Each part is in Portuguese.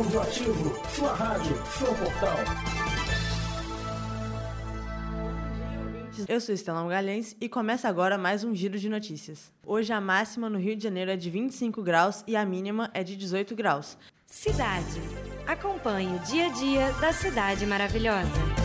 Áudio Ativo, sua rádio, seu portal. Eu sou Estela Magalhães e começa agora mais um giro de notícias. Hoje a máxima no Rio de Janeiro é de 25 graus e a mínima é de 18 graus. Cidade. Acompanhe o dia a dia da cidade maravilhosa.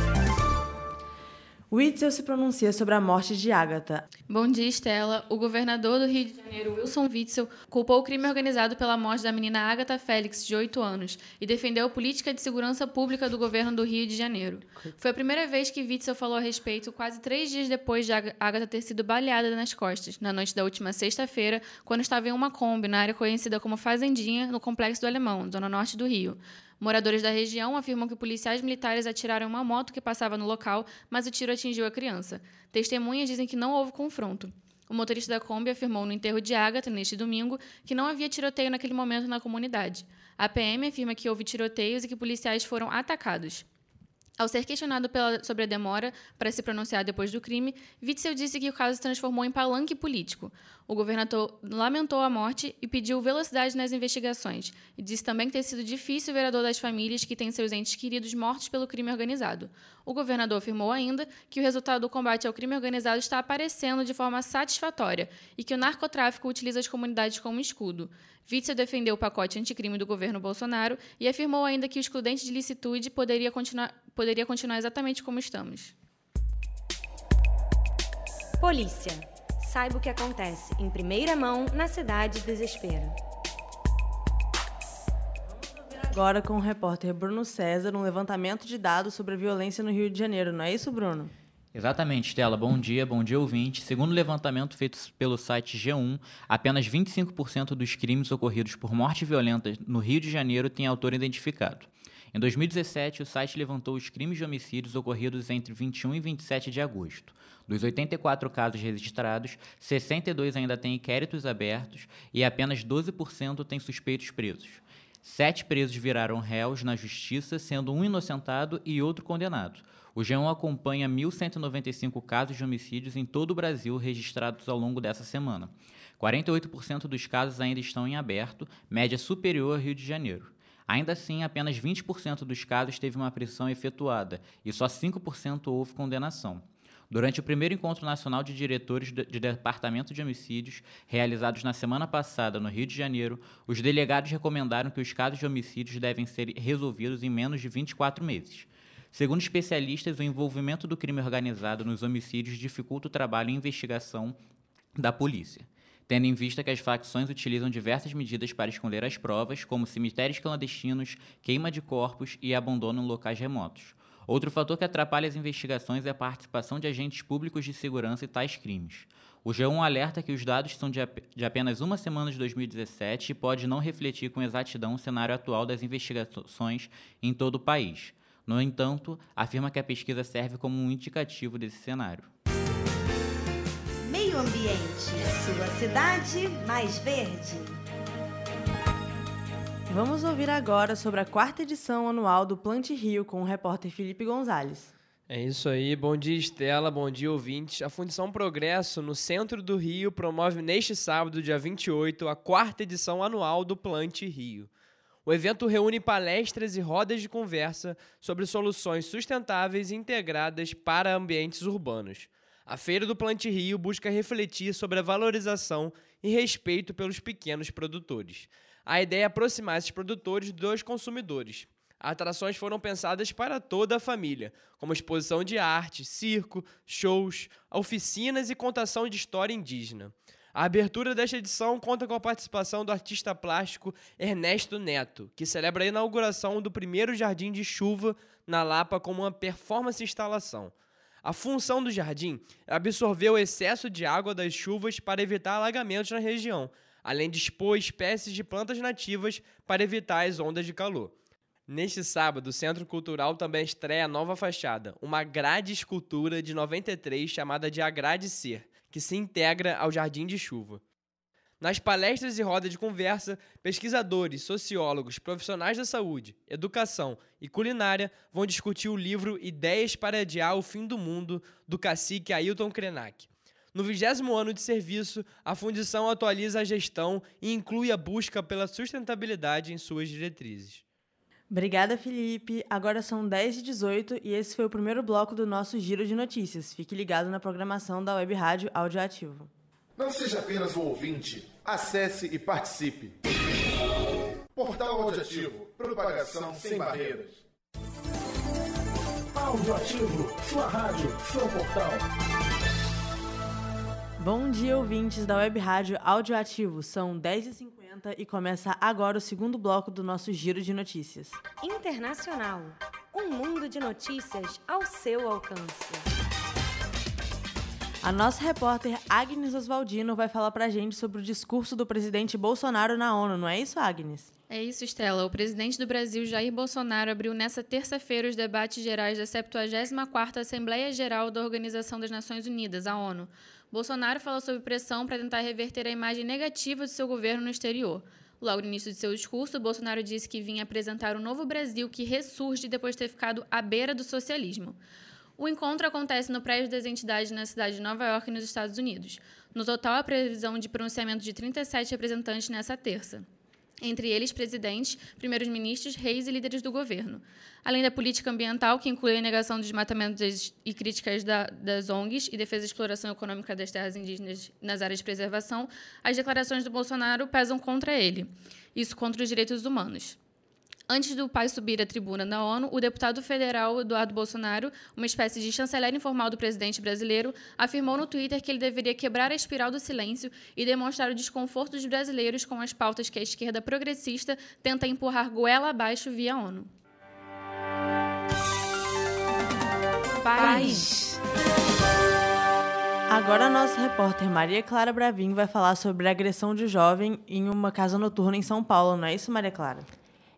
Witzel se pronuncia sobre a morte de Agatha. Bom dia, Estela. O governador do Rio de Janeiro, Wilson Witzel, culpou o crime organizado pela morte da menina Agatha Félix, de 8 anos, e defendeu a política de segurança pública do governo do Rio de Janeiro. Foi a primeira vez que Witzel falou a respeito quase três dias depois de Agatha ter sido baleada nas costas, na noite da última sexta-feira, quando estava em uma Kombi, na área conhecida como Fazendinha, no Complexo do Alemão, zona norte do Rio. Moradores da região afirmam que policiais militares atiraram uma moto que passava no local, mas o tiro atingiu a criança. Testemunhas dizem que não houve confronto. O motorista da Kombi afirmou no enterro de Agatha, neste domingo, que não havia tiroteio naquele momento na comunidade. A PM afirma que houve tiroteios e que policiais foram atacados. Ao ser questionado pela, sobre a demora para se pronunciar depois do crime, Witzel disse que o caso se transformou em palanque político. O governador lamentou a morte e pediu velocidade nas investigações. E disse também que tem sido difícil ver a dor das famílias que têm seus entes queridos mortos pelo crime organizado. O governador afirmou ainda que o resultado do combate ao crime organizado está aparecendo de forma satisfatória e que o narcotráfico utiliza as comunidades como escudo. Witzel defendeu o pacote anticrime do governo Bolsonaro e afirmou ainda que o excludente de licitude poderia continuar, poderia continuar exatamente como estamos. Polícia. Saiba o que acontece em primeira mão na cidade Desespero. Agora com o repórter Bruno César, um levantamento de dados sobre a violência no Rio de Janeiro, não é isso, Bruno? Exatamente, Stella. Bom dia, bom dia, ouvinte. Segundo o levantamento feito pelo site G1, apenas 25% dos crimes ocorridos por morte violenta no Rio de Janeiro têm autor identificado. Em 2017, o site levantou os crimes de homicídios ocorridos entre 21 e 27 de agosto. Dos 84 casos registrados, 62 ainda têm inquéritos abertos e apenas 12% têm suspeitos presos. Sete presos viraram réus na justiça, sendo um inocentado e outro condenado. O G1 acompanha 1.195 casos de homicídios em todo o Brasil registrados ao longo dessa semana. 48% dos casos ainda estão em aberto, média superior ao Rio de Janeiro. Ainda assim, apenas 20% dos casos teve uma prisão efetuada e só 5% houve condenação. Durante o primeiro encontro nacional de diretores de Departamento de Homicídios, realizados na semana passada no Rio de Janeiro, os delegados recomendaram que os casos de homicídios devem ser resolvidos em menos de 24 meses. Segundo especialistas, o envolvimento do crime organizado nos homicídios dificulta o trabalho e investigação da polícia, tendo em vista que as facções utilizam diversas medidas para esconder as provas, como cemitérios clandestinos, queima de corpos e abandono em locais remotos. Outro fator que atrapalha as investigações é a participação de agentes públicos de segurança em tais crimes. O G1 alerta que os dados são de, ap de apenas uma semana de 2017 e pode não refletir com exatidão o cenário atual das investigações em todo o país. No entanto, afirma que a pesquisa serve como um indicativo desse cenário. Meio Ambiente, sua cidade mais verde. Vamos ouvir agora sobre a quarta edição anual do Plante Rio com o repórter Felipe Gonzalez. É isso aí, bom dia Estela, bom dia ouvintes. A Fundição Progresso, no centro do Rio, promove neste sábado, dia 28, a quarta edição anual do Plante Rio. O evento reúne palestras e rodas de conversa sobre soluções sustentáveis e integradas para ambientes urbanos. A Feira do Plante Rio busca refletir sobre a valorização e respeito pelos pequenos produtores. A ideia é aproximar esses produtores dos consumidores. Atrações foram pensadas para toda a família, como exposição de arte, circo, shows, oficinas e contação de história indígena. A abertura desta edição conta com a participação do artista plástico Ernesto Neto, que celebra a inauguração do primeiro jardim de chuva na Lapa como uma performance instalação. A função do jardim é absorver o excesso de água das chuvas para evitar alagamentos na região, além de expor espécies de plantas nativas para evitar as ondas de calor. Neste sábado, o Centro Cultural também estreia a nova fachada, uma grade escultura de 93 chamada de Agradecer, que se integra ao Jardim de Chuva. Nas palestras e rodas de conversa, pesquisadores, sociólogos, profissionais da saúde, educação e culinária vão discutir o livro Ideias para Adiar o Fim do Mundo, do cacique Ailton Krenak. No vigésimo ano de serviço, a fundição atualiza a gestão e inclui a busca pela sustentabilidade em suas diretrizes. Obrigada, Felipe. Agora são 10 e 18 e esse foi o primeiro bloco do nosso Giro de Notícias. Fique ligado na programação da Web Rádio Audioativo. Não seja apenas um ouvinte, acesse e participe. Portal Audioativo, propagação sem barreiras. Audioativo, sua rádio, seu portal. Bom dia, ouvintes da Web Rádio Audioativo. São 10h50 e começa agora o segundo bloco do nosso Giro de Notícias. Internacional. Um mundo de notícias ao seu alcance. A nossa repórter Agnes Oswaldino vai falar pra gente sobre o discurso do presidente Bolsonaro na ONU, não é isso, Agnes? É isso, Estela. O presidente do Brasil, Jair Bolsonaro, abriu nesta terça-feira os debates gerais da 74ª Assembleia Geral da Organização das Nações Unidas, a ONU. Bolsonaro falou sobre pressão para tentar reverter a imagem negativa do seu governo no exterior. Logo no início de seu discurso, Bolsonaro disse que vinha apresentar um novo Brasil que ressurge depois de ter ficado à beira do socialismo. O encontro acontece no prédio das entidades na cidade de Nova York, nos Estados Unidos. No total, a previsão de pronunciamento de 37 representantes nessa terça entre eles presidentes, primeiros ministros, reis e líderes do governo. Além da política ambiental, que inclui a negação do desmatamento e críticas da, das ONGs e defesa da exploração econômica das terras indígenas nas áreas de preservação, as declarações do Bolsonaro pesam contra ele. Isso contra os direitos humanos. Antes do pai subir à tribuna na ONU, o deputado federal Eduardo Bolsonaro, uma espécie de chanceler informal do presidente brasileiro, afirmou no Twitter que ele deveria quebrar a espiral do silêncio e demonstrar o desconforto dos brasileiros com as pautas que a esquerda progressista tenta empurrar goela abaixo via ONU. Paz. Agora a nossa repórter Maria Clara Bravin vai falar sobre a agressão de jovem em uma casa noturna em São Paulo, não é isso, Maria Clara?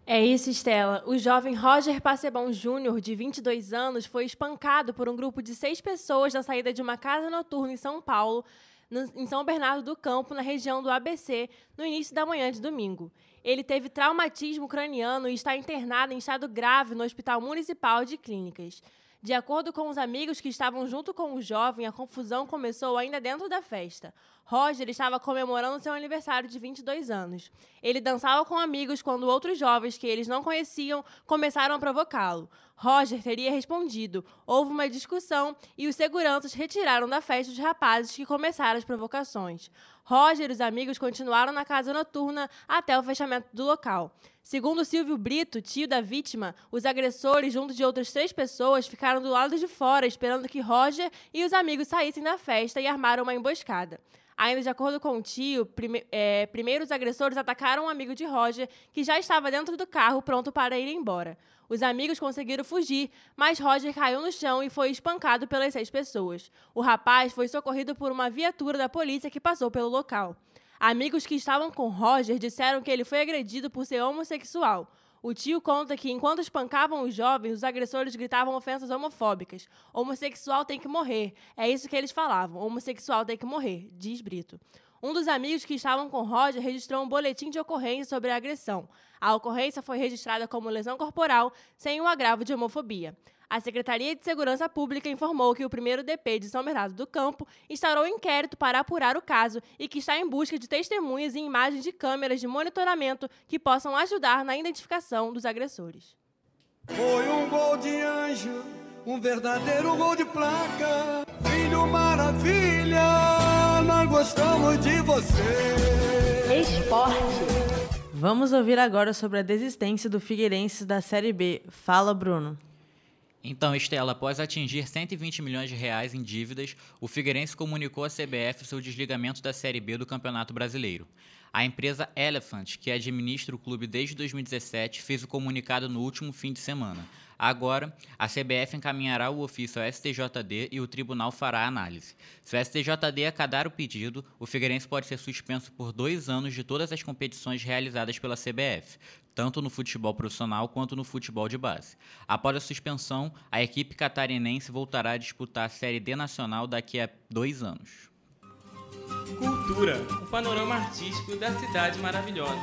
É isso, Estela. O jovem Roger Passebon Júnior, de 22 anos, foi espancado por um grupo de seis pessoas na saída de uma casa noturna em São Paulo, no, em São Bernardo do Campo, na região do ABC, no início da manhã de domingo. Ele teve traumatismo craniano e está internado em estado grave no Hospital Municipal de Clínicas. De acordo com os amigos que estavam junto com o jovem, a confusão começou ainda dentro da festa. Roger estava comemorando seu aniversário de 22 anos. Ele dançava com amigos quando outros jovens que eles não conheciam começaram a provocá-lo. Roger teria respondido. Houve uma discussão e os seguranças retiraram da festa os rapazes que começaram as provocações. Roger e os amigos continuaram na casa noturna até o fechamento do local. Segundo Silvio Brito, tio da vítima, os agressores, junto de outras três pessoas, ficaram do lado de fora esperando que Roger e os amigos saíssem da festa e armaram uma emboscada. Ainda de acordo com o tio, prime é, agressores atacaram um amigo de Roger, que já estava dentro do carro pronto para ir embora. Os amigos conseguiram fugir, mas Roger caiu no chão e foi espancado pelas seis pessoas. O rapaz foi socorrido por uma viatura da polícia que passou pelo local. Amigos que estavam com Roger disseram que ele foi agredido por ser homossexual. O tio conta que, enquanto espancavam os jovens, os agressores gritavam ofensas homofóbicas. Homossexual tem que morrer. É isso que eles falavam. Homossexual tem que morrer, diz Brito. Um dos amigos que estavam com Roger registrou um boletim de ocorrência sobre a agressão. A ocorrência foi registrada como lesão corporal, sem o agravo de homofobia. A Secretaria de Segurança Pública informou que o primeiro DP de São Bernardo do Campo instaurou um inquérito para apurar o caso e que está em busca de testemunhas e imagens de câmeras de monitoramento que possam ajudar na identificação dos agressores. Foi um gol de anjo, um verdadeiro gol de placa. Filho maravilha, nós gostamos de você. Esporte. Vamos ouvir agora sobre a desistência do Figueirense da Série B. Fala, Bruno. Então, Estela, após atingir 120 milhões de reais em dívidas, o Figueirense comunicou à CBF seu desligamento da Série B do Campeonato Brasileiro. A empresa Elephant, que administra o clube desde 2017, fez o comunicado no último fim de semana. Agora, a CBF encaminhará o ofício ao STJD e o tribunal fará a análise. Se o STJD acatar o pedido, o Figueirense pode ser suspenso por dois anos de todas as competições realizadas pela CBF, tanto no futebol profissional quanto no futebol de base. Após a suspensão, a equipe catarinense voltará a disputar a Série D Nacional daqui a dois anos. Cultura, o panorama artístico da cidade maravilhosa.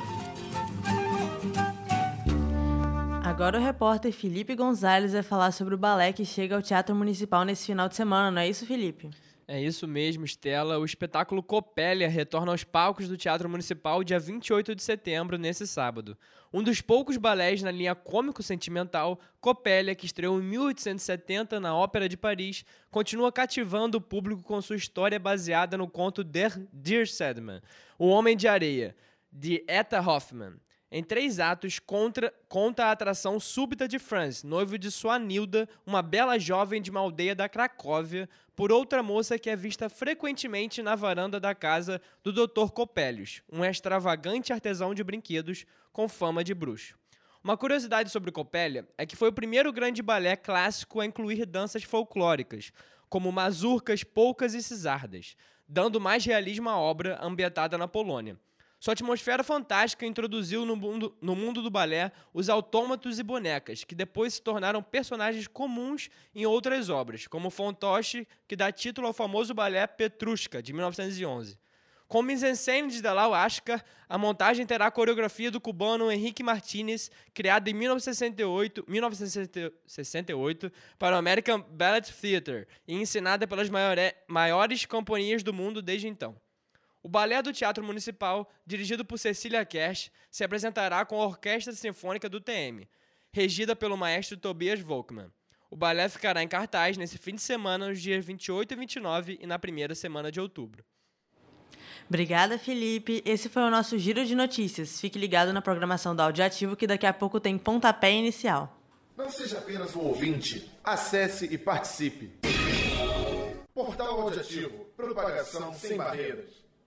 Agora o repórter Felipe Gonzalez vai falar sobre o balé que chega ao Teatro Municipal nesse final de semana, não é isso, Felipe? É isso mesmo, Estela. O espetáculo Copélia retorna aos palcos do Teatro Municipal dia 28 de setembro, nesse sábado. Um dos poucos balés na linha cômico-sentimental, Copélia, que estreou em 1870 na Ópera de Paris, continua cativando o público com sua história baseada no conto Der Dear Sedman, O Homem de Areia, de Etta Hoffmann. Em três atos, contra, conta a atração súbita de Franz, noivo de sua Nilda, uma bela jovem de uma aldeia da Cracóvia, por outra moça que é vista frequentemente na varanda da casa do Dr. Copélios, um extravagante artesão de brinquedos com fama de bruxo. Uma curiosidade sobre Copélia é que foi o primeiro grande balé clássico a incluir danças folclóricas, como mazurcas, polcas e cisardas, dando mais realismo à obra ambientada na Polônia. Sua atmosfera fantástica introduziu no mundo, no mundo do balé os autômatos e bonecas, que depois se tornaram personagens comuns em outras obras, como Fantoche, que dá título ao famoso balé Petrushka, de 1911. Com mise-en-scène de Dalal Ashkar, a montagem terá a coreografia do cubano Henrique Martinez, criada em 1968, 1968 para o American Ballet Theatre e ensinada pelas maiores companhias do mundo desde então. O Balé do Teatro Municipal, dirigido por Cecília Kersh, se apresentará com a Orquestra Sinfônica do TM, regida pelo maestro Tobias Volkmann. O balé ficará em cartaz nesse fim de semana, nos dias 28 e 29 e na primeira semana de outubro. Obrigada, Felipe. Esse foi o nosso giro de notícias. Fique ligado na programação do Audioativo que daqui a pouco tem pontapé inicial. Não seja apenas um ouvinte, acesse e participe. Portal Audioativo, propagação sem barreiras.